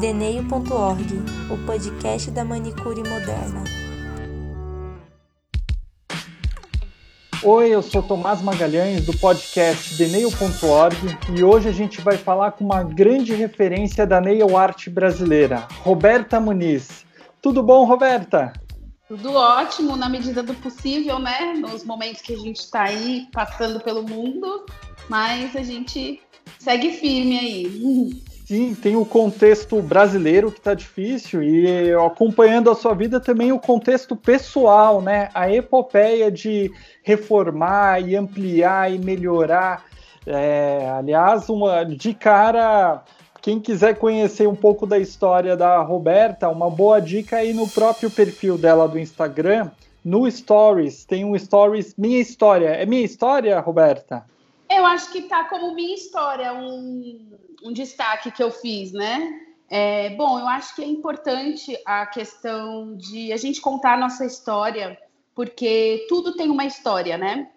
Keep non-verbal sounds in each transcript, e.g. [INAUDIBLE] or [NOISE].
Deneio.org, o podcast da manicure moderna. Oi, eu sou Tomás Magalhães do podcast Deneio.org e hoje a gente vai falar com uma grande referência da nail art brasileira, Roberta Muniz. Tudo bom, Roberta? Tudo ótimo, na medida do possível, né? Nos momentos que a gente está aí passando pelo mundo, mas a gente segue firme aí. [LAUGHS] Sim, tem o contexto brasileiro que está difícil e acompanhando a sua vida também o contexto pessoal, né? A epopeia de reformar e ampliar e melhorar. É, aliás, uma de cara, quem quiser conhecer um pouco da história da Roberta, uma boa dica aí no próprio perfil dela do Instagram, no Stories, tem um Stories Minha História. É minha história, Roberta? Eu acho que tá como minha história, um, um destaque que eu fiz, né? É, bom, eu acho que é importante a questão de a gente contar a nossa história, porque tudo tem uma história, né?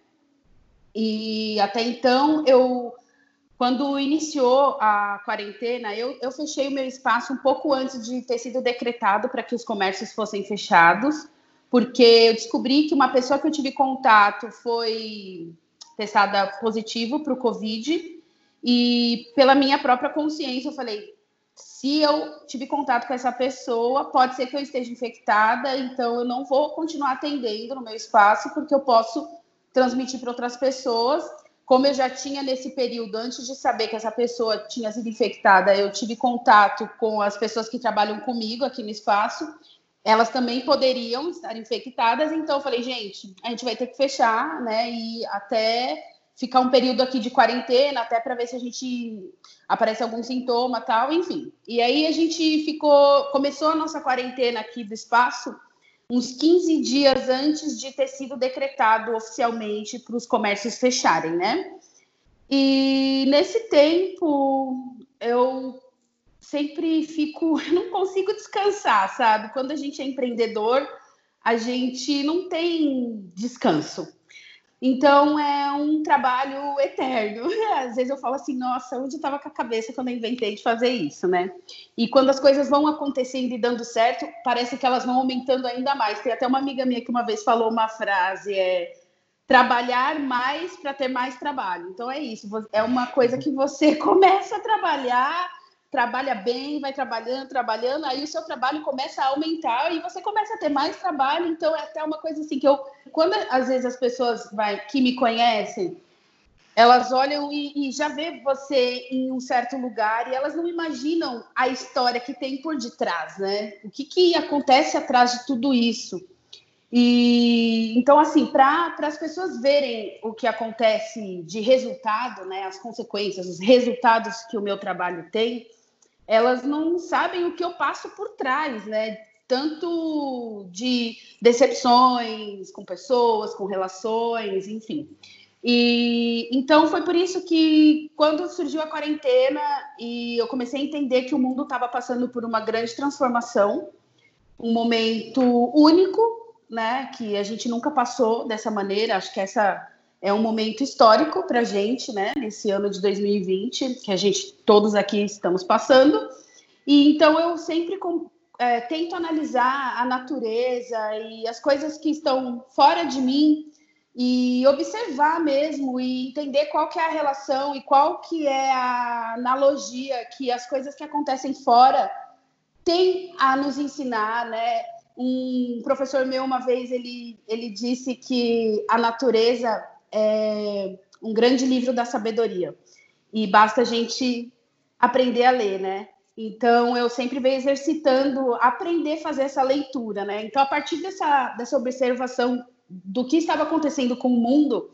E até então, eu, quando iniciou a quarentena, eu, eu fechei o meu espaço um pouco antes de ter sido decretado para que os comércios fossem fechados, porque eu descobri que uma pessoa que eu tive contato foi testada positivo para o Covid e pela minha própria consciência eu falei, se eu tive contato com essa pessoa, pode ser que eu esteja infectada, então eu não vou continuar atendendo no meu espaço porque eu posso transmitir para outras pessoas. Como eu já tinha nesse período, antes de saber que essa pessoa tinha sido infectada, eu tive contato com as pessoas que trabalham comigo aqui no espaço elas também poderiam estar infectadas, então eu falei, gente, a gente vai ter que fechar, né? E até ficar um período aqui de quarentena, até para ver se a gente aparece algum sintoma tal, enfim. E aí a gente ficou, começou a nossa quarentena aqui do espaço uns 15 dias antes de ter sido decretado oficialmente para os comércios fecharem, né? E nesse tempo eu sempre fico, [LAUGHS] não consigo descansar, sabe? Quando a gente é empreendedor, a gente não tem descanso. Então é um trabalho eterno. [LAUGHS] Às vezes eu falo assim, nossa, onde estava com a cabeça quando eu inventei de fazer isso, né? E quando as coisas vão acontecendo e dando certo, parece que elas vão aumentando ainda mais. Tem até uma amiga minha que uma vez falou uma frase, é trabalhar mais para ter mais trabalho. Então é isso, é uma coisa que você [LAUGHS] começa a trabalhar trabalha bem, vai trabalhando, trabalhando, aí o seu trabalho começa a aumentar e você começa a ter mais trabalho. Então é até uma coisa assim que eu, quando às vezes as pessoas vai, que me conhecem, elas olham e, e já vê você em um certo lugar e elas não imaginam a história que tem por detrás, né? O que, que acontece atrás de tudo isso? E então, assim, para as pessoas verem o que acontece de resultado, né, as consequências, os resultados que o meu trabalho tem, elas não sabem o que eu passo por trás, né? Tanto de decepções com pessoas, com relações, enfim. E então foi por isso que quando surgiu a quarentena e eu comecei a entender que o mundo estava passando por uma grande transformação, um momento único, né? Que a gente nunca passou dessa maneira. Acho que essa é um momento histórico para a gente, né, nesse ano de 2020, que a gente todos aqui estamos passando. E então eu sempre com, é, tento analisar a natureza e as coisas que estão fora de mim e observar mesmo e entender qual que é a relação e qual que é a analogia que as coisas que acontecem fora têm a nos ensinar, né? Um professor meu uma vez ele ele disse que a natureza é um grande livro da sabedoria. E basta a gente aprender a ler, né? Então, eu sempre venho exercitando, aprender a fazer essa leitura, né? Então, a partir dessa, dessa observação do que estava acontecendo com o mundo,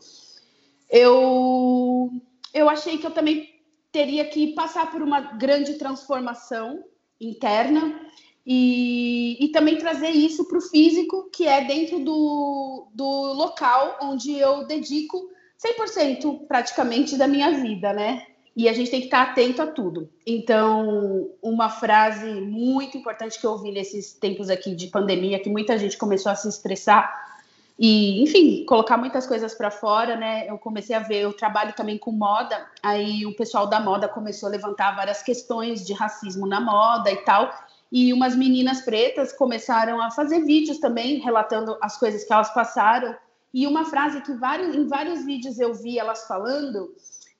eu, eu achei que eu também teria que passar por uma grande transformação interna e, e também trazer isso para o físico, que é dentro do, do local onde eu dedico 100% praticamente da minha vida, né? E a gente tem que estar atento a tudo. Então, uma frase muito importante que eu ouvi nesses tempos aqui de pandemia, que muita gente começou a se estressar e, enfim, colocar muitas coisas para fora, né? Eu comecei a ver, eu trabalho também com moda, aí o pessoal da moda começou a levantar várias questões de racismo na moda e tal. E umas meninas pretas começaram a fazer vídeos também relatando as coisas que elas passaram. E uma frase que vários, em vários vídeos eu vi elas falando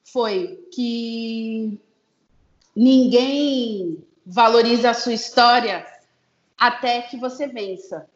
foi que ninguém valoriza a sua história até que você vença.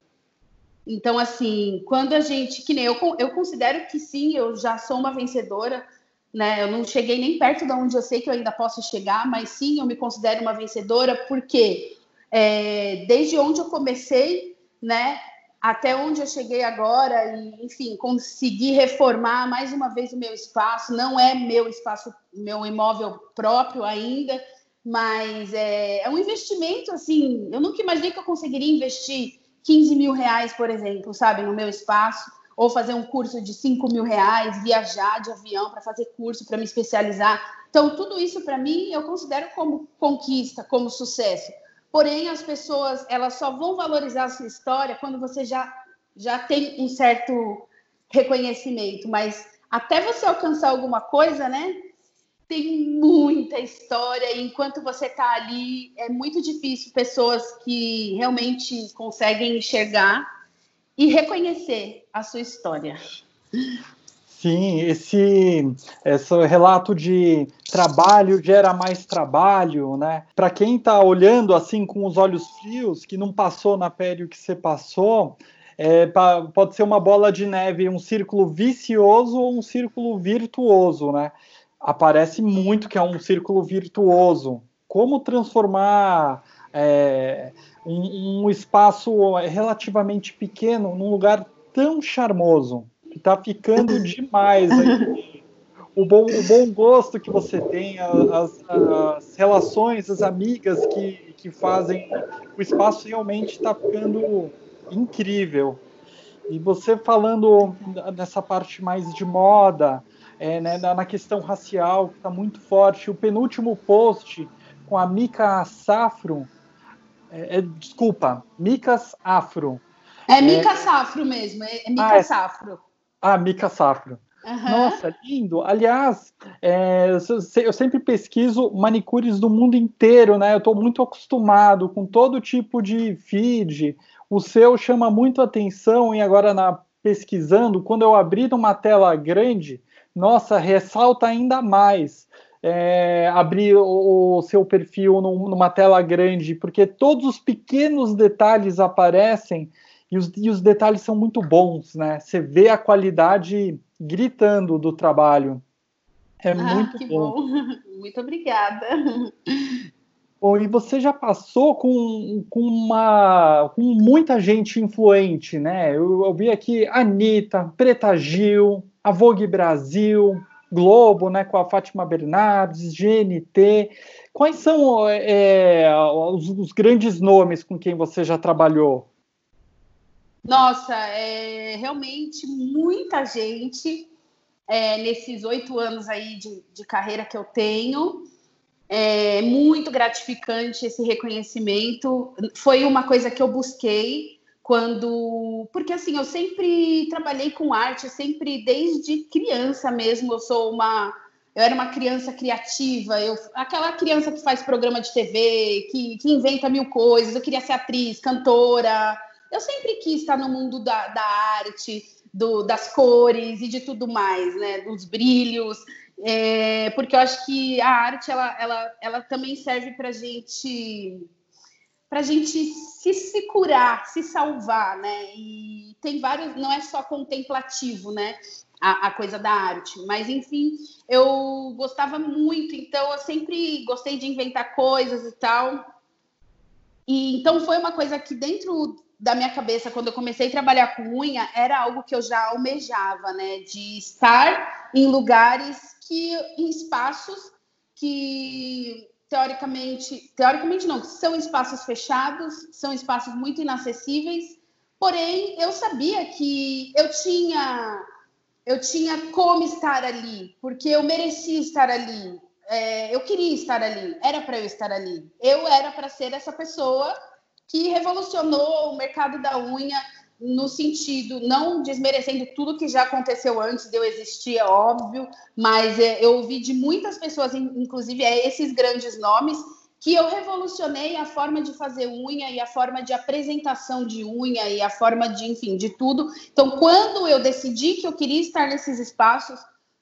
Então, assim, quando a gente, que nem eu, eu considero que sim, eu já sou uma vencedora, né? Eu não cheguei nem perto de onde eu sei que eu ainda posso chegar, mas sim, eu me considero uma vencedora, porque é, desde onde eu comecei, né? Até onde eu cheguei agora, e enfim, consegui reformar mais uma vez o meu espaço. Não é meu espaço, meu imóvel próprio ainda, mas é, é um investimento assim. Eu nunca imaginei que eu conseguiria investir 15 mil reais, por exemplo, sabe, no meu espaço, ou fazer um curso de 5 mil reais, viajar de avião para fazer curso, para me especializar. Então, tudo isso para mim eu considero como conquista, como sucesso. Porém, as pessoas elas só vão valorizar a sua história quando você já, já tem um certo reconhecimento. Mas até você alcançar alguma coisa, né? tem muita história, e enquanto você está ali, é muito difícil pessoas que realmente conseguem enxergar e reconhecer a sua história. Sim, esse, esse relato de trabalho gera mais trabalho, né? Para quem está olhando assim com os olhos frios, que não passou na pele o que você passou, é, pode ser uma bola de neve, um círculo vicioso ou um círculo virtuoso, né? aparece muito que é um círculo virtuoso. Como transformar é, um, um, espaço relativamente pequeno num lugar tão charmoso, que está ficando demais aí. O bom, o bom gosto que você tem, as, as relações, as amigas que, que fazem, o espaço realmente está ficando incrível. E você falando nessa parte mais de moda, é, né, na, questão racial, que está muito forte. O penúltimo post com a Mika Safro, é, é, desculpa, Micas Afro. É é, Safro mesmo, é, é Mika ah, é, Safro. Ah, Mika Safro. Uhum. Nossa, lindo. Aliás, é, eu sempre pesquiso manicures do mundo inteiro, né? Eu estou muito acostumado com todo tipo de feed. O seu chama muito atenção e agora na pesquisando, quando eu abrir uma tela grande, nossa, ressalta ainda mais é, abrir o, o, seu perfil num, numa tela grande, porque todos os pequenos detalhes aparecem e os, e os detalhes são muito bons, né? Você vê a qualidade gritando do trabalho. É ah, muito bom. bom. [LAUGHS] Muito obrigada. Bom, e você já passou com, com, uma, com muita gente influente, né? Eu, eu vi aqui Anitta, Preta Gil, a Vogue Brasil, Globo, né, com a Fátima Bernardes, GNT. Quais são é, os, os, grandes nomes com quem você já trabalhou? Nossa, é, realmente muita gente é, nesses oito anos aí de, de, carreira que eu tenho. É muito gratificante esse reconhecimento. Foi uma coisa que eu busquei quando porque assim eu sempre trabalhei com arte sempre desde criança mesmo eu sou uma eu era uma criança criativa eu aquela criança que faz programa de TV que, que inventa mil coisas eu queria ser atriz cantora eu sempre quis estar no mundo da, da arte do, das cores e de tudo mais né dos brilhos é, porque eu acho que a arte ela, ela, ela também serve para gente para gente se, se curar, se salvar, né? E tem vários, não é só contemplativo, né? A, a, coisa da arte, mas enfim, eu gostava muito, então eu sempre gostei de inventar coisas e tal. E então foi uma coisa que dentro da minha cabeça, quando eu comecei a trabalhar com unha, era algo que eu já almejava, né? De estar em lugares que, em espaços que teoricamente, teoricamente não, são espaços fechados, são espaços muito inacessíveis, porém eu sabia que eu tinha eu tinha como estar ali, porque eu merecia estar ali, é, eu queria estar ali, era para eu estar ali, eu era para ser essa pessoa que revolucionou o mercado da unha no sentido, não desmerecendo tudo que já aconteceu antes de eu existir, é óbvio, mas é, eu ouvi de muitas pessoas, inclusive é, esses grandes nomes, que eu revolucionei a forma de fazer unha e a forma de apresentação de unha e a forma de, enfim, de tudo. Então, quando eu decidi que eu queria estar nesses espaços,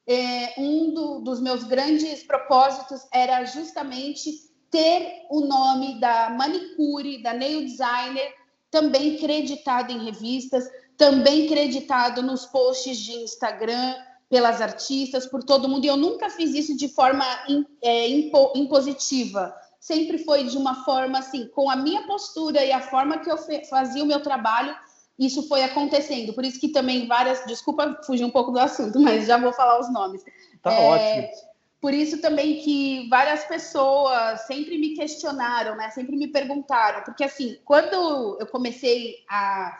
é, um do, dos meus grandes propósitos era justamente ter o nome da manicure, da nail designer, também creditado em revistas, também creditado nos posts de Instagram pelas artistas, por todo mundo. E eu nunca fiz isso de forma é, impo, impositiva. Sempre foi de uma forma assim, com a minha postura e a forma que eu fazia o meu trabalho, isso foi acontecendo. Por isso que também várias, desculpa fugir um pouco do assunto, mas já vou falar os nomes. Tá é, ótimo. Por isso também que várias pessoas sempre me questionaram, né? Sempre me perguntaram, porque assim, quando eu comecei a,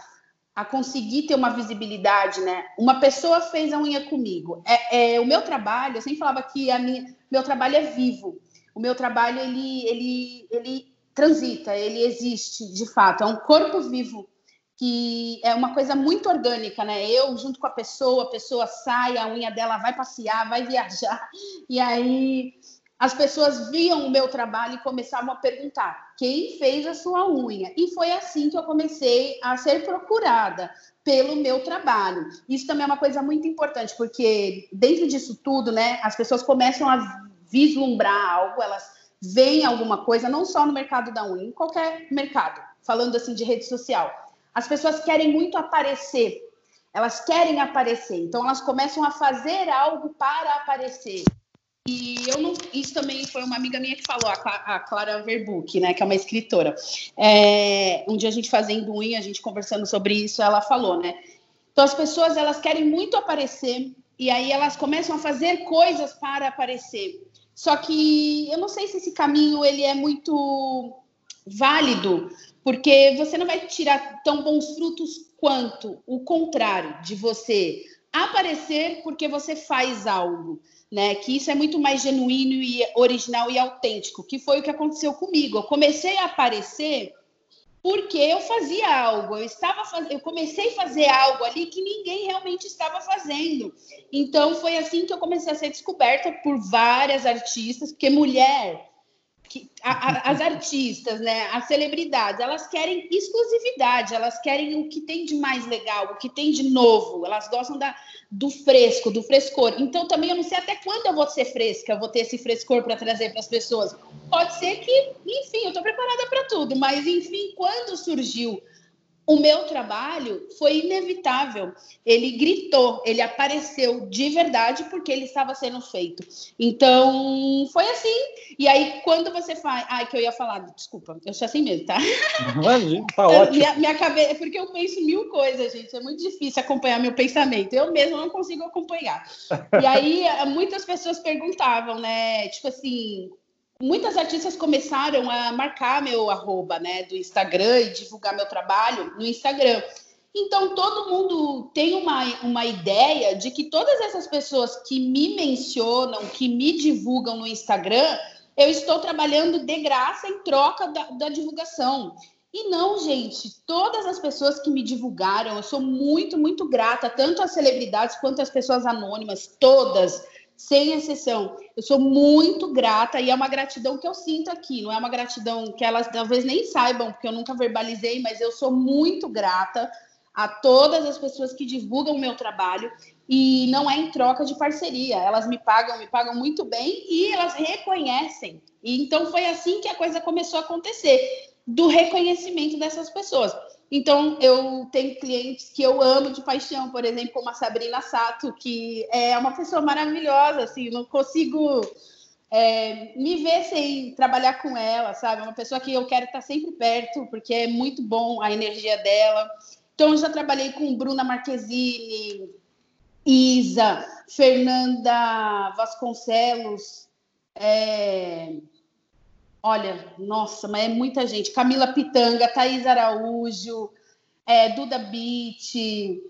a conseguir ter uma visibilidade, né? Uma pessoa fez a unha comigo. É, é o meu trabalho, eu sempre falava que a minha, meu trabalho é vivo. O meu trabalho ele, ele, ele transita, ele existe de fato. É um corpo vivo que é uma coisa muito orgânica, né? Eu junto com a pessoa, a pessoa sai, a unha dela vai passear, vai viajar, [LAUGHS] e aí as pessoas viam o meu trabalho e começavam a perguntar: quem fez a sua unha? E foi assim que eu comecei a ser procurada pelo meu trabalho. Isso também é uma coisa muito importante, porque dentro disso tudo, né, as pessoas começam a vislumbrar algo, elas veem alguma coisa, não só no mercado da unha, em qualquer mercado, falando assim de rede social as pessoas querem muito aparecer. Elas querem aparecer. Então elas começam a fazer algo para aparecer. E eu não. Isso também foi uma amiga minha que falou, a Clara Verbuck, né? Que é uma escritora. É, um dia a gente fazendo unha, a gente conversando sobre isso, ela falou, né? Então as pessoas elas querem muito aparecer e aí elas começam a fazer coisas para aparecer. Só que eu não sei se esse caminho ele é muito válido, porque você não vai tirar tão bons frutos quanto o contrário de você aparecer porque você faz algo, né? Que isso é muito mais genuíno e original e autêntico, que foi o que aconteceu comigo. Eu comecei a aparecer porque eu fazia algo, eu estava faz... eu comecei a fazer algo ali que ninguém realmente estava fazendo. Então foi assim que eu comecei a ser descoberta por várias artistas, porque mulher que, a, a, as artistas, né, as celebridades, elas querem exclusividade, elas querem o que tem de mais legal, o que tem de novo, elas gostam da, do fresco, do frescor. Então, também eu não sei até quando eu vou ser fresca, eu vou ter esse frescor para trazer para as pessoas. Pode ser que, enfim, eu estou preparada para tudo, mas, enfim, quando surgiu o meu trabalho foi inevitável. Ele gritou, ele apareceu de verdade porque ele estava sendo feito. Então, foi assim. E aí, quando você faz. Ai, que eu ia falar, desculpa, eu sou assim mesmo, tá? [LAUGHS] Imagina, tá [LAUGHS] ótimo. Minha, minha cabeça, é porque eu penso mil coisas, gente. É muito difícil acompanhar meu pensamento. Eu mesmo não consigo acompanhar. E aí, muitas pessoas perguntavam, né? Tipo assim, muitas artistas começaram a marcar meu arroba, né, do Instagram e divulgar meu trabalho no Instagram. Então, todo mundo tem uma, uma ideia de que todas essas pessoas que me mencionam, que me divulgam no Instagram, eu estou trabalhando de graça em troca da, da divulgação. E não, gente, todas as pessoas que me divulgaram, eu sou muito, muito grata, tanto às celebridades quanto às pessoas anônimas, todas sem exceção. Eu sou muito grata e é uma gratidão que eu sinto aqui, não é uma gratidão que elas talvez nem saibam, porque eu nunca verbalizei, mas eu sou muito grata a todas as pessoas que divulgam o meu trabalho e não é em troca de parceria. Elas me pagam, me pagam muito bem e elas reconhecem. E então foi assim que a coisa começou a acontecer, do reconhecimento dessas pessoas. Então, eu tenho clientes que eu amo de paixão, por exemplo, como a Sabrina Sato, que é uma pessoa maravilhosa, assim, não consigo é, me ver sem trabalhar com ela, sabe? É uma pessoa que eu quero estar sempre perto, porque é muito bom a energia dela. Então, eu já trabalhei com Bruna Marquezine, Isa, Fernanda Vasconcelos, é, Olha, nossa, mas é muita gente. Camila Pitanga, Thaís Araújo, é, Duda Beat.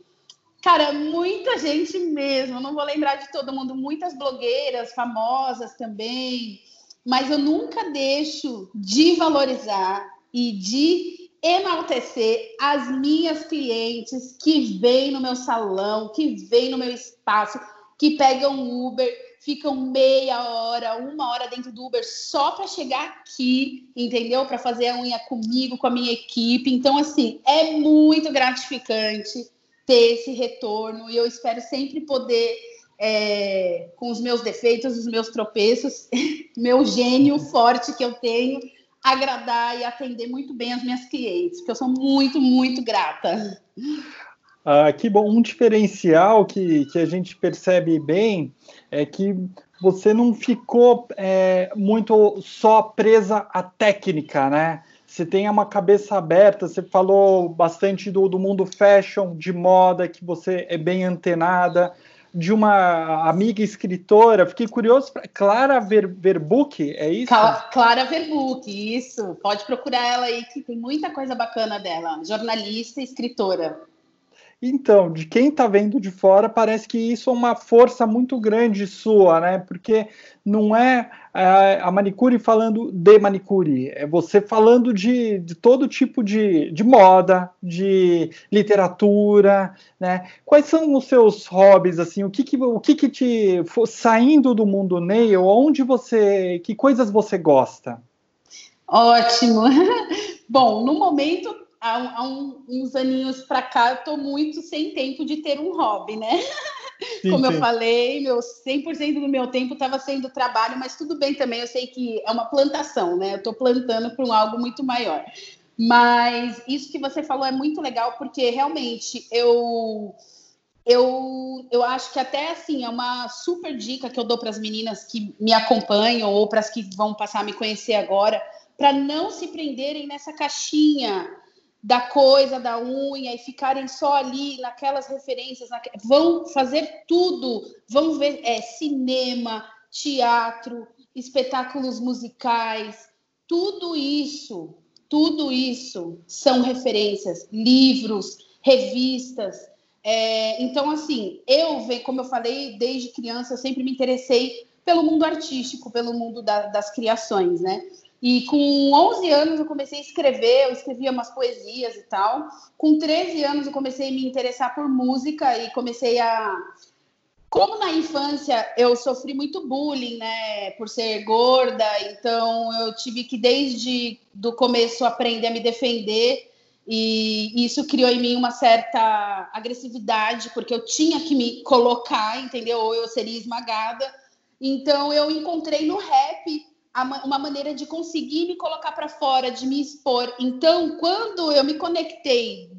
Cara, muita gente mesmo. Não vou lembrar de todo mundo. Muitas blogueiras famosas também. Mas eu nunca deixo de valorizar e de enaltecer as minhas clientes que vêm no meu salão, que vêm no meu espaço, que pegam Uber, ficam meia hora, uma hora dentro do Uber só para chegar aqui, entendeu? Para fazer a unha comigo, com a minha equipe. Então, assim, é muito gratificante ter esse retorno e eu espero sempre poder, é, com os meus defeitos, os meus tropeços, [LAUGHS] meu gênio forte que eu tenho, agradar e atender muito bem as minhas clientes, porque eu sou muito, muito grata. Ah, que bom, um diferencial que, que a gente percebe bem é que você não ficou é, muito só presa à técnica, né? Você tem uma cabeça aberta, você falou bastante do, do mundo fashion, de moda, que você é bem antenada, de uma amiga escritora, fiquei curioso, Clara Ver, Verbuck, é isso? Clara Verbuck, isso, pode procurar ela aí, que tem muita coisa bacana dela, jornalista e escritora. Então, de quem está vendo de fora, parece que isso é uma força muito grande sua, né? Porque não é a manicure falando de manicure, é você falando de, de todo tipo de, de moda, de literatura, né? Quais são os seus hobbies, assim? O que que, o que, que te... Saindo do mundo nail, onde você... Que coisas você gosta? Ótimo! [LAUGHS] Bom, no momento há, há um, uns aninhos para cá, eu estou muito sem tempo de ter um hobby, né? [LAUGHS] Sim, Como sim. eu falei, meu 100% do meu tempo estava sendo trabalho, mas tudo bem também, eu sei que é uma plantação, né? Eu estou plantando para um algo muito maior. Mas isso que você falou é muito legal, porque realmente eu eu, eu acho que até assim é uma super dica que eu dou para as meninas que me acompanham ou para as que vão passar a me conhecer agora, para não se prenderem nessa caixinha da coisa, da unha, e ficarem só ali naquelas referências, vão fazer tudo, vão ver é, cinema, teatro, espetáculos musicais, tudo isso, tudo isso são referências, livros, revistas. É, então, assim, eu, como eu falei, desde criança, eu sempre me interessei pelo mundo artístico, pelo mundo da, das criações, né? E com 11 anos eu comecei a escrever, eu escrevia umas poesias e tal. Com 13 anos eu comecei a me interessar por música e comecei a como na infância eu sofri muito bullying, né, por ser gorda, então eu tive que desde do começo aprender a me defender e isso criou em mim uma certa agressividade, porque eu tinha que me colocar, entendeu? Ou eu seria esmagada. Então eu encontrei no rap uma maneira de conseguir me colocar para fora, de me expor. Então, quando eu me conectei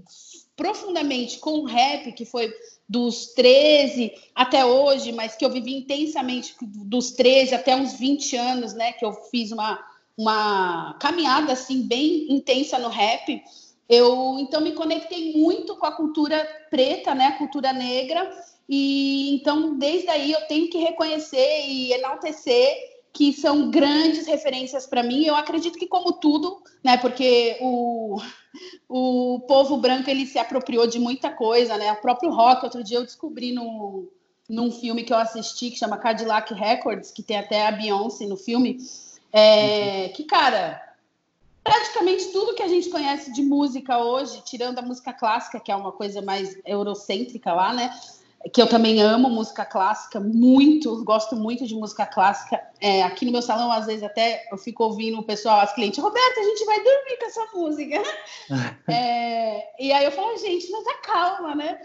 profundamente com o rap, que foi dos 13 até hoje, mas que eu vivi intensamente dos 13 até uns 20 anos, né, que eu fiz uma, uma caminhada assim bem intensa no rap. Eu então me conectei muito com a cultura preta, né, a cultura negra, e então desde aí eu tenho que reconhecer e enaltecer que são grandes referências para mim. Eu acredito que como tudo, né? Porque o, o povo branco ele se apropriou de muita coisa, né? O próprio rock, outro dia eu descobri no, num filme que eu assisti que chama Cadillac Records, que tem até a Beyoncé no filme, é, que cara, praticamente tudo que a gente conhece de música hoje, tirando a música clássica, que é uma coisa mais eurocêntrica lá, né? Que eu também amo música clássica, muito, gosto muito de música clássica. É, aqui no meu salão, às vezes, até eu fico ouvindo o pessoal, as clientes, Roberta, a gente vai dormir com essa música. [LAUGHS] é, e aí eu falo, gente, mas acalma, né?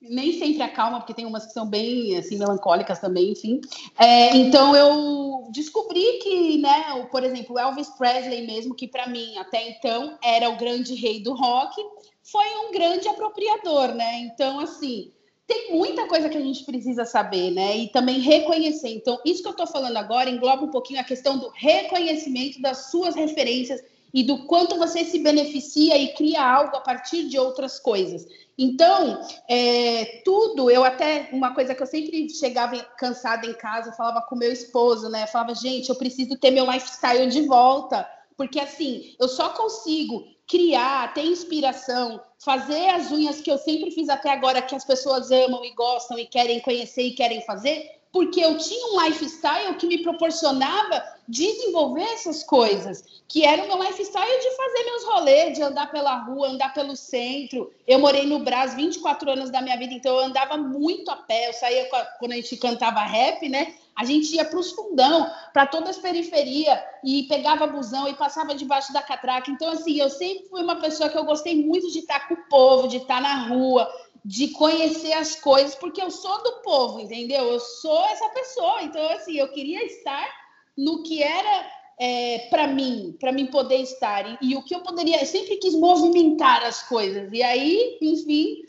Nem sempre acalma, porque tem umas que são bem assim, melancólicas também, enfim. É, então eu descobri que, né, por exemplo, Elvis Presley mesmo, que para mim até então era o grande rei do rock, foi um grande apropriador, né? Então, assim, tem muita coisa que a gente precisa saber, né? E também reconhecer. Então, isso que eu estou falando agora engloba um pouquinho a questão do reconhecimento das suas referências e do quanto você se beneficia e cria algo a partir de outras coisas. Então, é, tudo, eu até, uma coisa que eu sempre chegava cansada em casa, falava com meu esposo, né? Eu falava, gente, eu preciso ter meu lifestyle de volta, porque assim, eu só consigo criar, ter inspiração, fazer as unhas que eu sempre fiz até agora, que as pessoas amam e gostam e querem conhecer e querem fazer, porque eu tinha um lifestyle que me proporcionava desenvolver essas coisas, que era o meu lifestyle de fazer meus rolês, de andar pela rua, andar pelo centro. Eu morei no Brás 24 anos da minha vida, então eu andava muito a pé. Eu saía quando a gente cantava rap, né? A gente ia para os fundão, para todas as periferias, e pegava busão e passava debaixo da catraca. Então, assim, eu sempre fui uma pessoa que eu gostei muito de estar com o povo, de estar na rua, de conhecer as coisas, porque eu sou do povo, entendeu? Eu sou essa pessoa. Então, assim, eu queria estar no que era é, para mim, para mim poder estar. E, e, o que eu poderia, eu sempre quis movimentar as coisas. E aí, enfim,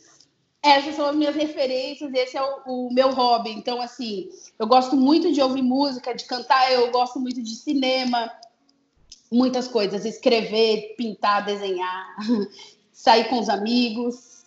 essas são as minhas referências, esse é o, o meu hobby. Então, assim, eu gosto muito de ouvir música, de cantar, eu gosto muito de cinema, muitas coisas, escrever, pintar, desenhar, [LAUGHS] sair com os amigos.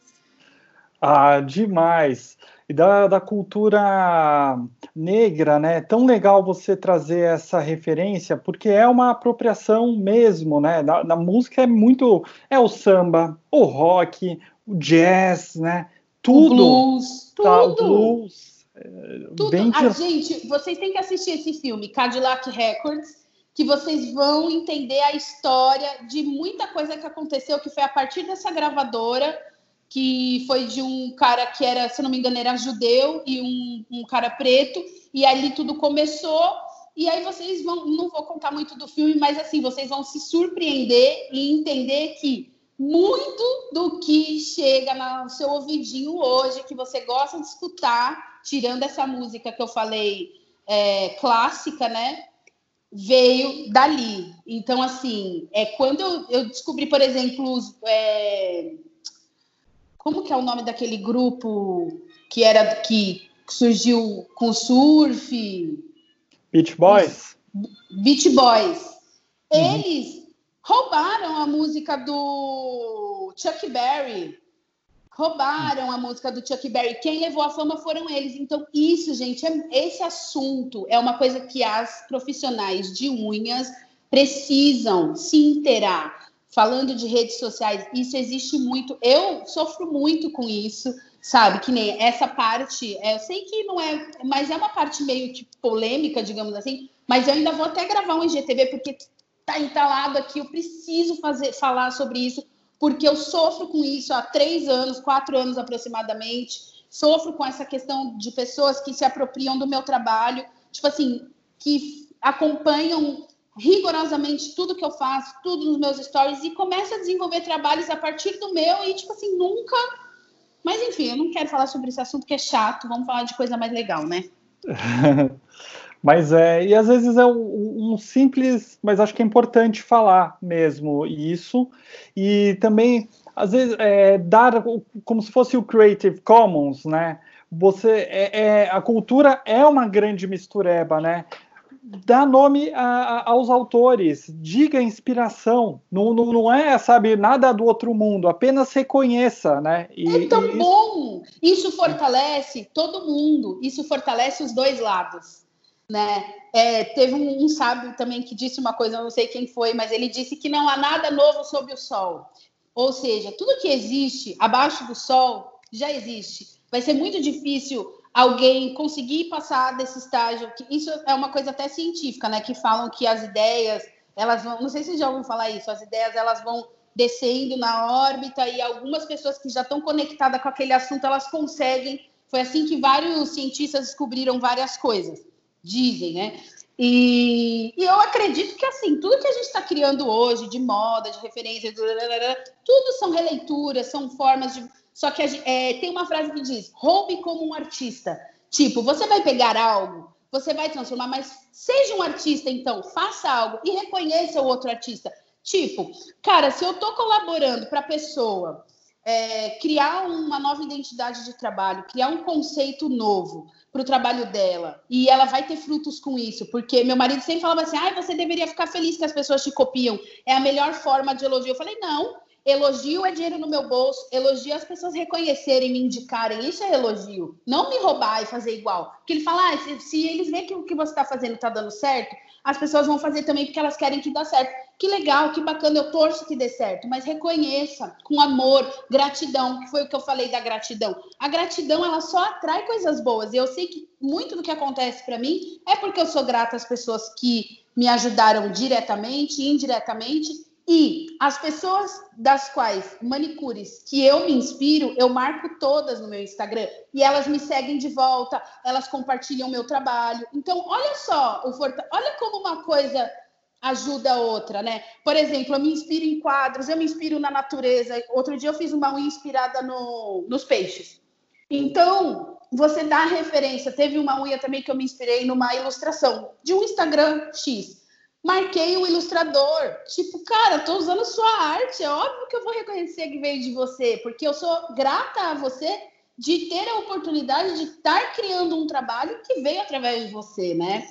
Ah, demais. E da, da cultura negra, né? Tão legal você trazer essa referência, porque é uma apropriação mesmo, né? Da, música é muito. É o samba, o rock, o jazz, né? Tudo. O blues, tá, tudo. O blues. É, tudo. Bem ah, gente, vocês têm que assistir esse filme, Cadillac Records, que vocês vão entender a história de muita coisa que aconteceu, que foi a partir dessa gravadora que foi de um cara que era, se não me engano, era judeu e um, um cara preto, e ali tudo começou. E aí vocês vão, não vou contar muito do filme, mas assim, vocês vão se surpreender e entender que muito do que chega no seu ouvidinho hoje, que você gosta de escutar, tirando essa música que eu falei é, clássica, né? Veio dali. Então, assim, é quando eu, eu descobri, por exemplo, os, é, como que é o nome daquele grupo que era que surgiu com surf? Beach Boys. Beach Boys. Uhum. Roubaram a música do Chuck Berry. Roubaram a música do Chuck Berry. Quem levou a fama foram eles. Então, isso, gente, é, esse assunto é uma coisa que as profissionais de unhas precisam se inteirar falando de redes sociais, isso existe muito. Eu sofro muito com isso, sabe? Que nem essa parte, é, eu sei que não é, mas é uma parte meio que polêmica, digamos assim. Mas eu ainda vou até gravar um IGTV porque tá entalado aqui. Eu preciso fazer, falar sobre isso porque eu sofro com isso há três anos, quatro anos aproximadamente. Sofro com essa questão de pessoas que se apropriam do meu trabalho, tipo assim, que acompanham rigorosamente tudo que eu faço, tudo nos meus stories e começo a desenvolver trabalhos a partir do meu e, tipo assim, nunca. Mas enfim, eu não quero falar sobre esse assunto que é chato, vamos falar de coisa mais legal, né? [LAUGHS] mas é, e às vezes é um, um, simples, mas acho que é importante falar mesmo isso, e também, às vezes, é, dar como se fosse o Creative Commons, né? Você é, é, a cultura é uma grande mistureba, né? dá nome a, a, aos autores, diga inspiração, não, não, não, é, sabe, nada do outro mundo, apenas reconheça, né? E, é tão e bom! Isso fortalece todo mundo, isso fortalece os dois lados, né? É, teve um, um sábio também que disse uma coisa, eu não sei quem foi, mas ele disse que não há nada novo sob o sol. Ou seja, tudo que existe abaixo do sol já existe. Vai ser muito difícil alguém conseguir passar desse estágio, que isso é uma coisa até científica, né? Que falam que as ideias, elas vão, não sei se já ouviram falar isso, as ideias elas vão descendo na órbita e algumas pessoas que já estão conectadas com aquele assunto, elas conseguem. Foi assim que vários cientistas descobriram várias coisas, dizem, né? E, e, eu acredito que assim, tudo que a gente está criando hoje de moda, de referência, tudo são releituras, são formas de só que é, tem uma frase que diz: roube como um artista. Tipo, você vai pegar algo, você vai transformar, mas seja um artista, então, faça algo e reconheça o outro artista. Tipo, cara, se eu estou colaborando para a pessoa é, criar uma nova identidade de trabalho, criar um conceito novo para o trabalho dela, e ela vai ter frutos com isso, porque meu marido sempre falava assim: ah, você deveria ficar feliz que as pessoas te copiam, é a melhor forma de elogio. Eu falei: não, Elogio é dinheiro no meu bolso, elogio é as pessoas reconhecerem, me indicarem, isso é elogio. Não me roubar e fazer igual. Porque ele fala, ah, se, se eles veem que o que você está fazendo está dando certo, as pessoas vão fazer também porque elas querem que dê certo. Que legal, que bacana, eu torço que dê certo, mas reconheça com amor, gratidão, que foi o que eu falei da gratidão. A gratidão, ela só atrai coisas boas. E eu sei que muito do que acontece para mim é porque eu sou grata às pessoas que me ajudaram diretamente indiretamente e as pessoas das quais, manicures, que eu me inspiro, eu marco todas no meu Instagram. E elas me seguem de volta, elas compartilham meu trabalho. Então, olha só, o forta... olha como uma coisa ajuda a outra, né? Por exemplo, eu me inspiro em quadros, eu me inspiro na natureza. Outro dia eu fiz uma unha inspirada no... nos peixes. Então, você dá referência. Teve uma unha também que eu me inspirei numa ilustração de um Instagram X marquei o ilustrador. Tipo, cara, tô usando sua arte, é óbvio que eu vou reconhecer que veio de você, porque eu sou grata a você de ter a oportunidade de estar criando um trabalho que veio através de você, né?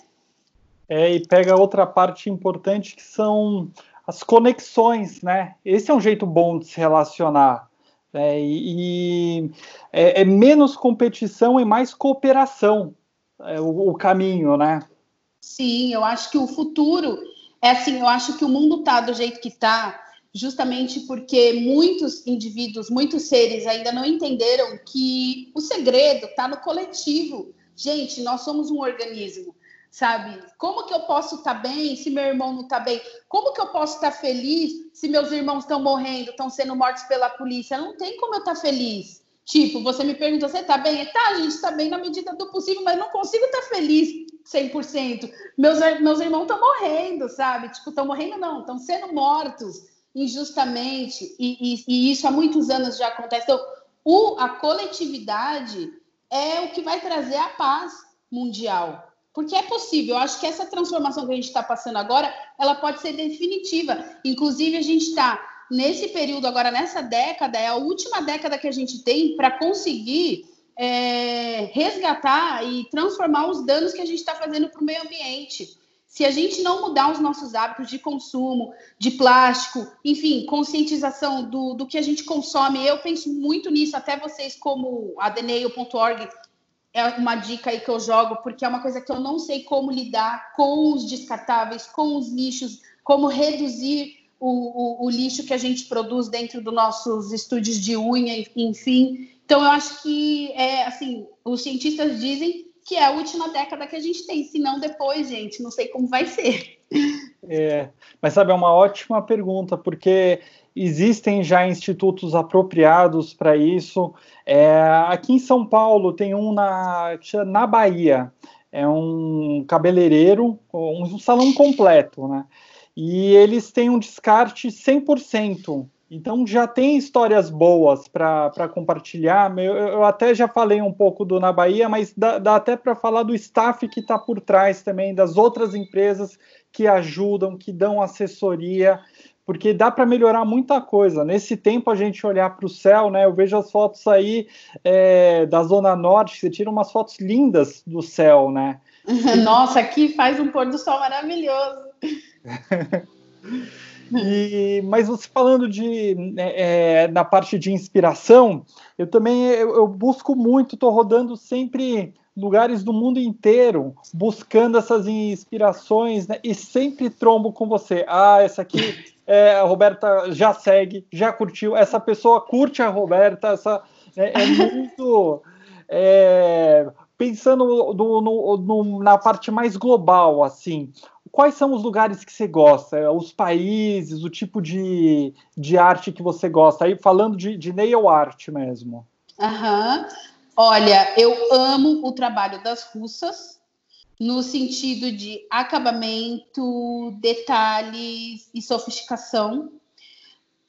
É, e pega outra parte importante que são as conexões, né? Esse é um jeito bom de se relacionar. Né? E, e é, é, menos competição e mais cooperação é o, o caminho, né? Sim, eu acho que o futuro é assim, eu acho que o mundo está do jeito que está, justamente porque muitos indivíduos, muitos seres ainda não entenderam que o segredo está no coletivo. Gente, nós somos um organismo, sabe? Como que eu posso estar tá bem se meu irmão não está bem? Como que eu posso estar tá feliz se meus irmãos estão morrendo, estão sendo mortos pela polícia? Não tem como eu estar tá feliz. Tipo, você me pergunta, você tá bem? Tá, a gente está bem na medida do possível, mas não consigo estar tá feliz 100%. Meus, meus irmãos estão morrendo, sabe? Tipo, estão morrendo não, estão sendo mortos injustamente, e, e, e, isso há muitos anos já acontece. Então, o, a coletividade é o que vai trazer a paz mundial. Porque é possível, eu acho que essa transformação que a gente está passando agora, ela pode ser definitiva. Inclusive, a gente está nesse período agora, nessa década, é a última década que a gente tem para conseguir é, resgatar e transformar os danos que a gente está fazendo para o meio ambiente. Se a gente não mudar os nossos hábitos de consumo, de plástico, enfim, conscientização do, do que a gente consome, eu penso muito nisso, até vocês, como a Deneio.org, é uma dica aí que eu jogo, porque é uma coisa que eu não sei como lidar com os descartáveis, com os lixos, como reduzir o, o, o lixo que a gente produz dentro dos nossos estúdios de unha, enfim. Então, eu acho que, é, assim, os cientistas dizem que é a última década que a gente tem, se não depois, gente, não sei como vai ser. É, mas sabe, é uma ótima pergunta, porque existem já institutos apropriados para isso. É, aqui em São Paulo tem um na, na Bahia, é um cabeleireiro, um salão completo, né? E eles têm um descarte 100%. Então já tem histórias boas para compartilhar. Eu, eu, até já falei um pouco do Na Bahia, mas dá, dá até para falar do staff que está por trás também, das outras empresas que ajudam, que dão assessoria, porque dá para melhorar muita coisa. Nesse tempo a gente olhar para o céu, né? Eu vejo as fotos aí é, da Zona Norte, você tira umas fotos lindas do céu, né? [LAUGHS] Nossa, aqui faz um pôr do sol maravilhoso. [LAUGHS] E, [LAUGHS] mas você falando de né, é, na parte de inspiração, eu também eu, eu busco muito, estou rodando sempre lugares do mundo inteiro, buscando essas inspirações, né, e sempre trombo com você. Ah, essa aqui é, a Roberta já segue, já curtiu, essa pessoa curte a Roberta, essa é, é muito [LAUGHS] é, pensando no, no, na parte mais global, assim quais são os lugares que você gosta, os países, o tipo de, de arte que você gosta? Aí falando de, de nail art mesmo. Uhum. Olha, eu amo o trabalho das russas no sentido de acabamento, detalhes e sofisticação.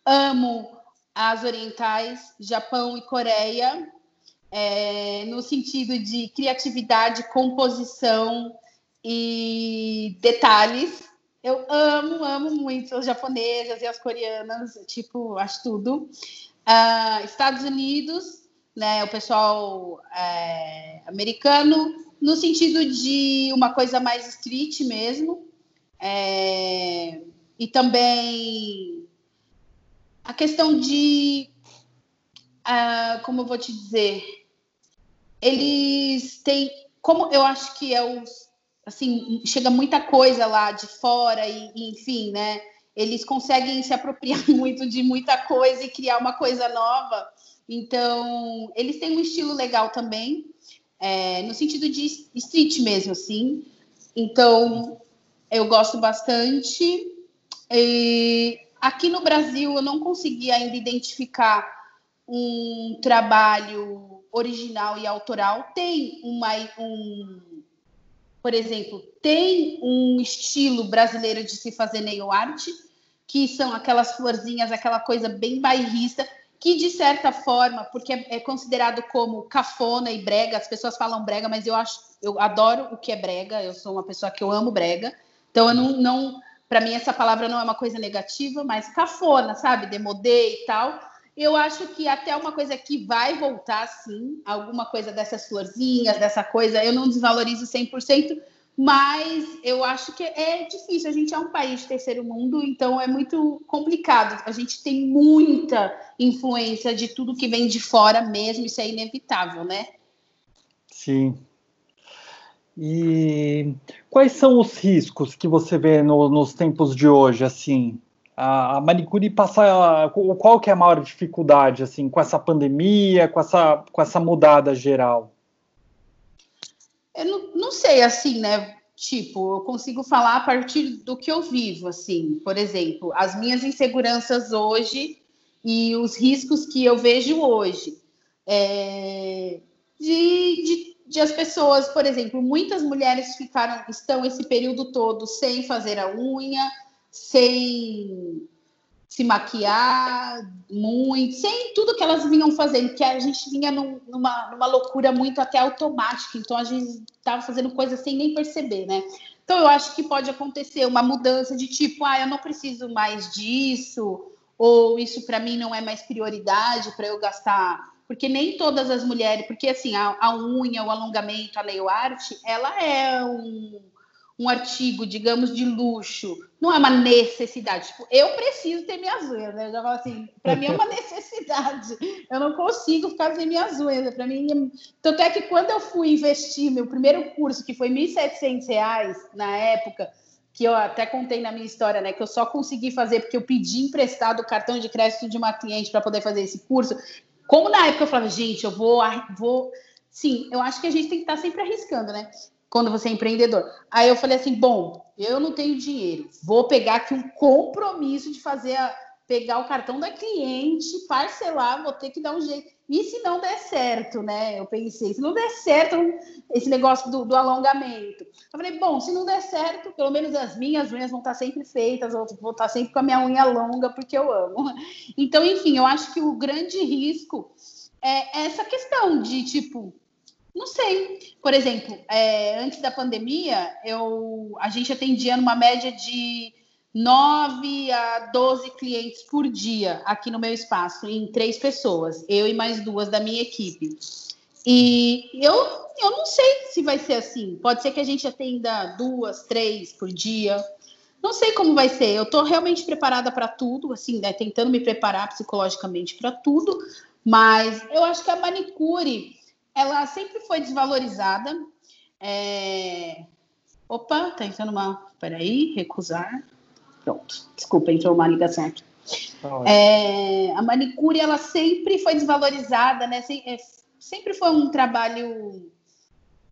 Amo as orientais, Japão e Coreia, é, no sentido de criatividade, composição, e detalhes. Eu amo, amo muito as japonesas e as coreanas, tipo, acho tudo. Uh, Estados Unidos, né, o pessoal é, americano, no sentido de uma coisa mais street mesmo. É, e também a questão de. Uh, como eu vou te dizer? Eles têm. Como eu acho que é os. Assim, chega muita coisa lá de fora, e, e enfim, né? Eles conseguem se apropriar [LAUGHS] muito de muita coisa e criar uma coisa nova. Então, eles têm um estilo legal também, é, no sentido de street mesmo, assim. Então, eu gosto bastante. E aqui no Brasil, eu não consegui ainda identificar um trabalho original e autoral. Tem uma, um, por exemplo, tem um estilo brasileiro de se fazer nail art, que são aquelas florzinhas, aquela coisa bem bairrista, que de certa forma, porque é considerado como cafona e brega, as pessoas falam brega, mas eu acho, eu adoro o que é brega, eu sou uma pessoa que eu amo brega, então eu não, não para mim essa palavra não é uma coisa negativa, mas cafona, sabe, demodê e tal. Eu acho que até uma coisa que vai voltar, sim, alguma coisa dessas florzinhas, dessa coisa, eu não desvalorizo 100%, mas eu acho que é difícil. A gente é um país de terceiro mundo, então é muito complicado. A gente tem muita influência de tudo que vem de fora mesmo, isso é inevitável, né? Sim. E quais são os riscos que você vê no, nos tempos de hoje, assim? A, manicure passa. Qual que é a maior dificuldade, assim, com essa pandemia, com essa, com essa mudada geral? Eu não, não sei, assim, né? Tipo, eu consigo falar a partir do que eu vivo, assim. Por exemplo, as minhas inseguranças hoje e os riscos que eu vejo hoje. É, de, de, de, as pessoas, por exemplo, muitas mulheres ficaram, estão esse período todo sem fazer a unha, sem se maquiar muito, sem tudo que elas vinham fazendo, que a gente vinha num, numa, numa loucura muito até automática, então a gente estava fazendo coisas sem nem perceber, né? Então eu acho que pode acontecer uma mudança de tipo, ah, eu não preciso mais disso, ou isso para mim não é mais prioridade para eu gastar, porque nem todas as mulheres, porque assim, a, a unha, o alongamento, a nail art, ela é um um artigo, digamos, de luxo, não é uma necessidade. Tipo, eu preciso ter minhas unhas, né? Eu já falo assim, para mim é uma [LAUGHS] necessidade. Eu não consigo ficar sem minhas unhas. Para mim, tanto é que quando eu fui investir meu primeiro curso, que foi R$ 1.700 na época, que eu até contei na minha história, né? Que eu só consegui fazer porque eu pedi emprestado o cartão de crédito de uma cliente para poder fazer esse curso. Como na época eu falava, gente, eu vou, vou. Sim, eu acho que a gente tem que estar sempre arriscando, né? Quando você é empreendedor. Aí eu falei assim: bom, eu não tenho dinheiro, vou pegar aqui um compromisso de fazer a, pegar o cartão da cliente, parcelar, vou ter que dar um jeito. E se não der certo, né? Eu pensei, se não der certo esse negócio do, do alongamento. Eu falei, bom, se não der certo, pelo menos as minhas unhas vão estar sempre feitas, eu vou estar sempre com a minha unha longa, porque eu amo. Então, enfim, eu acho que o grande risco é essa questão de, tipo, não sei. Por exemplo, é, antes da pandemia, eu, a gente atendia numa média de 9 a 12 clientes por dia aqui no meu espaço, em três pessoas, eu e mais duas da minha equipe. E eu, eu não sei se vai ser assim. Pode ser que a gente atenda duas, três por dia. Não sei como vai ser. Eu estou realmente preparada para tudo, assim, né, tentando me preparar psicologicamente para tudo. Mas eu acho que a manicure ela sempre foi desvalorizada. É... Opa, tá entrando uma. Peraí, recusar. Pronto, desculpa, entrou uma ligação aqui. Tá é, a manicure ela sempre foi desvalorizada, né? É, sempre foi um trabalho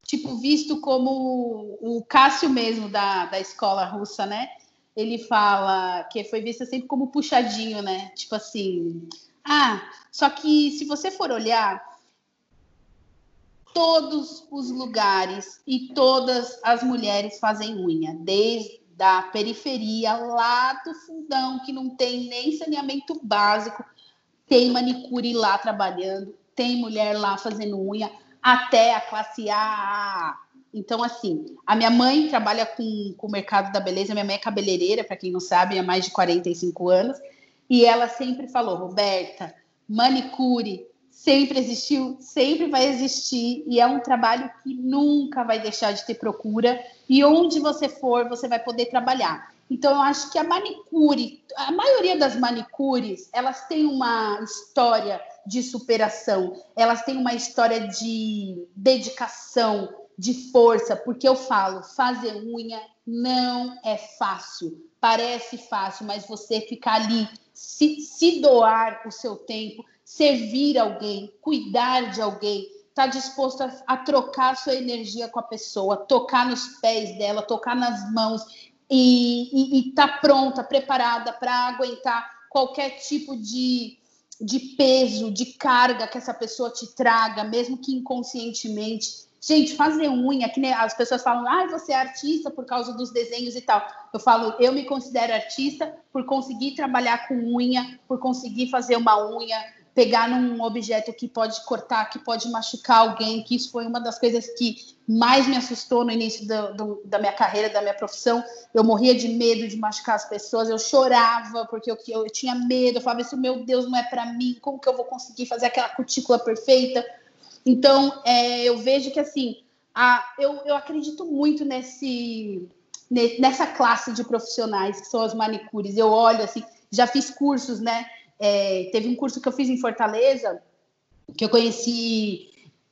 tipo visto como o Cássio mesmo da, da escola russa, né? Ele fala que foi vista sempre como puxadinho, né? Tipo assim, ah, só que se você for olhar todos os lugares e todas as mulheres fazem unha, desde a periferia lá do fundão, que não tem nem saneamento básico, tem manicure lá trabalhando, tem mulher lá fazendo unha, até a classe A. Então, assim, a minha mãe trabalha com, com o mercado da beleza, minha mãe é cabeleireira, para quem não sabe, há mais de 45 anos, e ela sempre falou, Roberta, manicure sempre existiu, sempre vai existir e é um trabalho que nunca vai deixar de ter procura e onde você for, você vai poder trabalhar. Então, eu acho que a manicure, a maioria das manicures, elas têm uma história de superação, elas têm uma história de dedicação, de força, porque eu falo, fazer unha não é fácil. Parece fácil, mas você ficar ali, se, se doar o seu tempo, servir alguém, cuidar de alguém, tá disposto a, a trocar sua energia com a pessoa, tocar nos pés dela, tocar nas mãos e, e, e tá pronta, preparada para aguentar qualquer tipo de, de peso, de carga que essa pessoa te traga, mesmo que inconscientemente. Gente, fazer unha, que as pessoas falam, ah, você é artista por causa dos desenhos e tal. Eu falo, eu me considero artista por conseguir trabalhar com unha, por conseguir fazer uma unha, pegar num objeto que pode cortar, que pode machucar alguém, que isso foi uma das coisas que mais me assustou no início do, do, da minha carreira, da minha profissão. Eu morria de medo de machucar as pessoas, eu chorava porque eu, eu, tinha medo, eu falava isso, meu Deus, não é para mim, como que eu vou conseguir fazer aquela cutícula perfeita? Então, é, eu vejo que assim, a, eu, eu acredito muito nesse, nessa classe de profissionais que são as manicures. Eu olho assim, já fiz cursos, né? É, teve um curso que eu fiz em Fortaleza, que eu conheci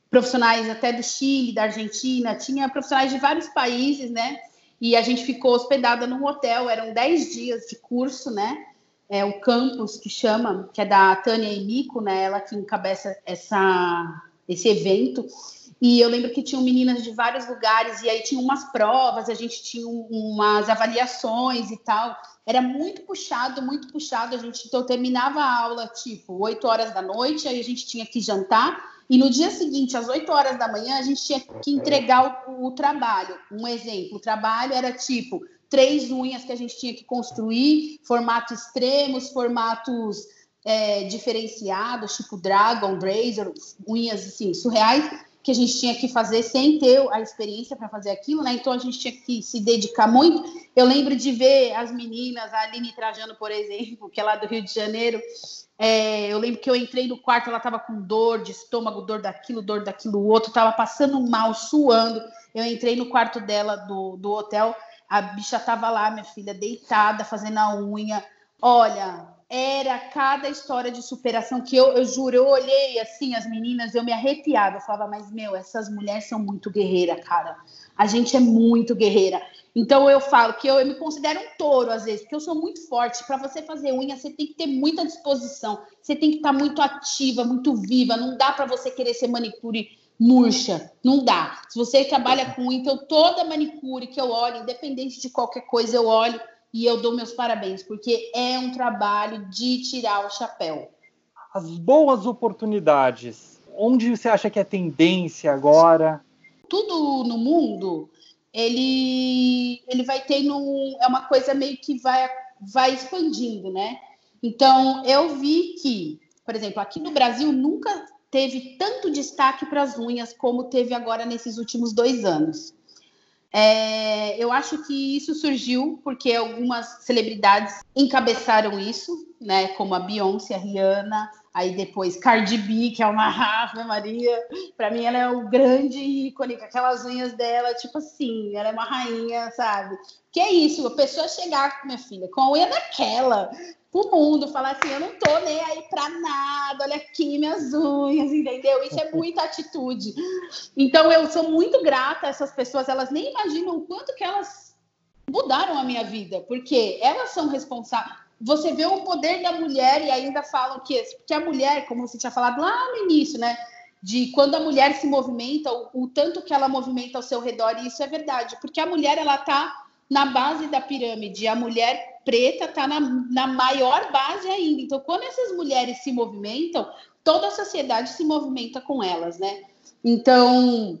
profissionais até do Chile, da Argentina, tinha profissionais de vários países, né? E a gente ficou hospedada num hotel, eram 10 dias de curso, né? É o campus que chama, que é da Tânia Emiko, né? Ela que encabeça essa, esse evento. E eu lembro que tinham meninas de vários lugares, e aí tinha umas provas, a gente tinha umas avaliações e tal. Era muito puxado, muito puxado. A gente então terminava a aula tipo 8 horas da noite, aí a gente tinha que jantar, e no dia seguinte, às 8 horas da manhã, a gente tinha que entregar o, o trabalho. Um exemplo: o trabalho era tipo três unhas que a gente tinha que construir, formatos extremos, formatos é, diferenciados, tipo Dragon, Razor, unhas assim, surreais que a gente tinha que fazer sem ter a experiência para fazer aquilo, né? Então a gente tinha que se dedicar muito. Eu lembro de ver as meninas, a Aline Trajano, por exemplo, que é lá do Rio de Janeiro. É, eu lembro que eu entrei no quarto, ela estava com dor de estômago, dor daquilo, dor daquilo outro, estava passando mal, suando. Eu entrei no quarto dela do, do hotel, a bicha estava lá, minha filha, deitada, fazendo a unha. Olha, era cada história de superação que eu, eu juro, eu olhei assim as meninas, eu me arrepiava, eu falava, mas meu, essas mulheres são muito guerreiras, cara. A gente é muito guerreira. Então eu falo que eu, eu me considero um touro às vezes, porque eu sou muito forte. Para você fazer unha, você tem que ter muita disposição, você tem que estar tá muito ativa, muito viva. Não dá para você querer ser manicure murcha, não dá. Se você trabalha com unha, então toda manicure que eu olho, independente de qualquer coisa, eu olho e eu dou meus parabéns, porque é um trabalho de tirar o chapéu. As boas oportunidades, onde você acha que é tendência agora? Tudo no mundo, ele, ele vai tendo, é uma coisa meio que vai, vai expandindo, né? Então, eu vi que, por exemplo, aqui no Brasil nunca teve tanto destaque para as unhas como teve agora nesses últimos dois anos. É, eu acho que isso surgiu porque algumas celebridades encabeçaram isso, né? Como a Beyoncé, a Rihanna, aí depois Cardi B, que é uma [LAUGHS] Ave Maria. Para mim, ela é o grande ícone, com aquelas unhas dela, tipo assim, ela é uma rainha, sabe? Que é isso, a pessoa chegar, minha filha, com a unha daquela, pro mundo, falar assim, eu não tô nem aí pra nada, olha aqui minhas unhas, entendeu? Isso é muita atitude. Então eu sou muito grata a essas pessoas, elas nem imaginam o quanto que elas mudaram a minha vida, porque elas são responsáveis. Você vê o poder da mulher e ainda falam que, que a mulher, como você tinha falado lá no início, né? De quando a mulher se movimenta, o, o tanto que ela movimenta ao seu redor, e isso é verdade, porque a mulher ela tá na base da pirâmide, a mulher preta está na, na maior base ainda. Então, quando essas mulheres se movimentam, toda a sociedade se movimenta com elas, né? Então,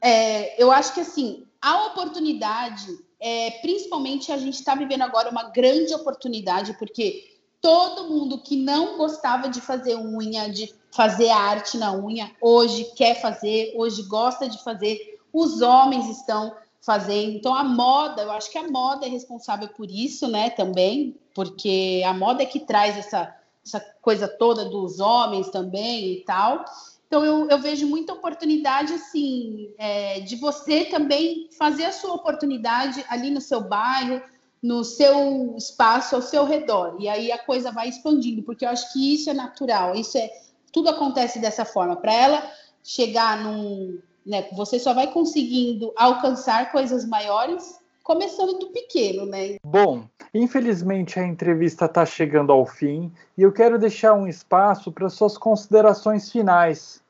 é, eu acho que assim, a oportunidade, é, principalmente a gente está vivendo agora uma grande oportunidade, porque todo mundo que não gostava de fazer unha, de fazer arte na unha, hoje quer fazer, hoje gosta de fazer. Os homens estão fazer. Então, a moda, eu acho que a moda é responsável por isso, né, também, porque a moda é que traz essa, essa coisa toda dos homens também e tal. Então, eu, eu vejo muita oportunidade, assim, é, de você também fazer a sua oportunidade ali no seu bairro, no seu espaço, ao seu redor. E aí a coisa vai expandindo, porque eu acho que isso é natural, isso é tudo acontece dessa forma. Para ela chegar num, né, você só vai conseguindo alcançar coisas maiores começando do pequeno, né? Bom, infelizmente a entrevista está chegando ao fim e eu quero deixar um espaço para suas considerações finais.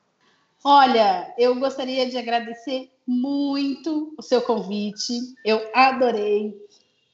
Olha, eu gostaria de agradecer muito o seu convite. Eu adorei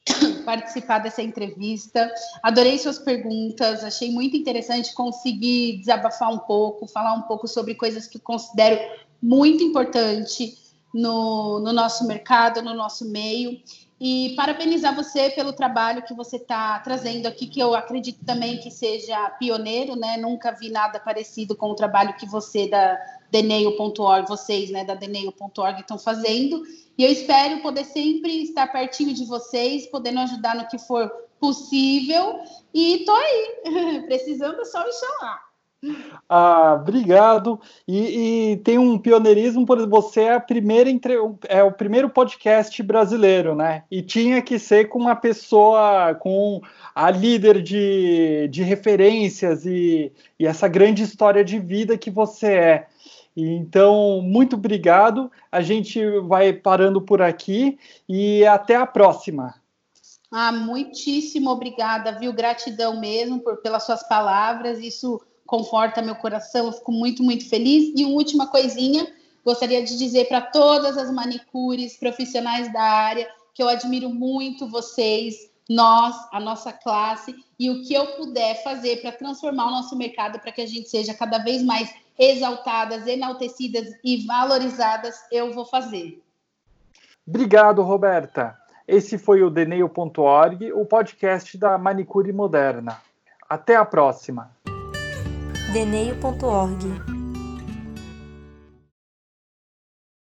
[COUGHS] participar dessa entrevista. Adorei suas perguntas, achei muito interessante conseguir desabafar um pouco, falar um pouco sobre coisas que considero muito importante no, no nosso mercado, no nosso meio. E parabenizar você pelo trabalho que você está trazendo aqui, que eu acredito também que seja pioneiro, né? Nunca vi nada parecido com o trabalho que você da Deneio.org, vocês, né, da Deneio.org estão fazendo. E eu espero poder sempre estar pertinho de vocês, podendo ajudar no que for possível. E tô aí, [LAUGHS] precisando só me chamar. Ah, obrigado. E, e, tem um pioneirismo, por você é a primeira entre, é o primeiro podcast brasileiro, né? E tinha que ser com uma pessoa, com a líder de, de referências e, e essa grande história de vida que você é. Então, muito obrigado. A gente vai parando por aqui e até a próxima. Ah, muitíssimo obrigada, viu? Gratidão mesmo por pelas suas palavras. Isso conforta meu coração, eu fico muito, muito feliz. E uma última coisinha, gostaria de dizer para todas as manicures profissionais da área que eu admiro muito vocês, nós, a nossa classe, e o que eu puder fazer para transformar o nosso mercado para que a gente seja cada vez mais exaltadas, enaltecidas e valorizadas, eu vou fazer. Obrigado, Roberta. Esse foi o Deneio.org, o podcast da Manicure Moderna. Até a próxima! deneio.org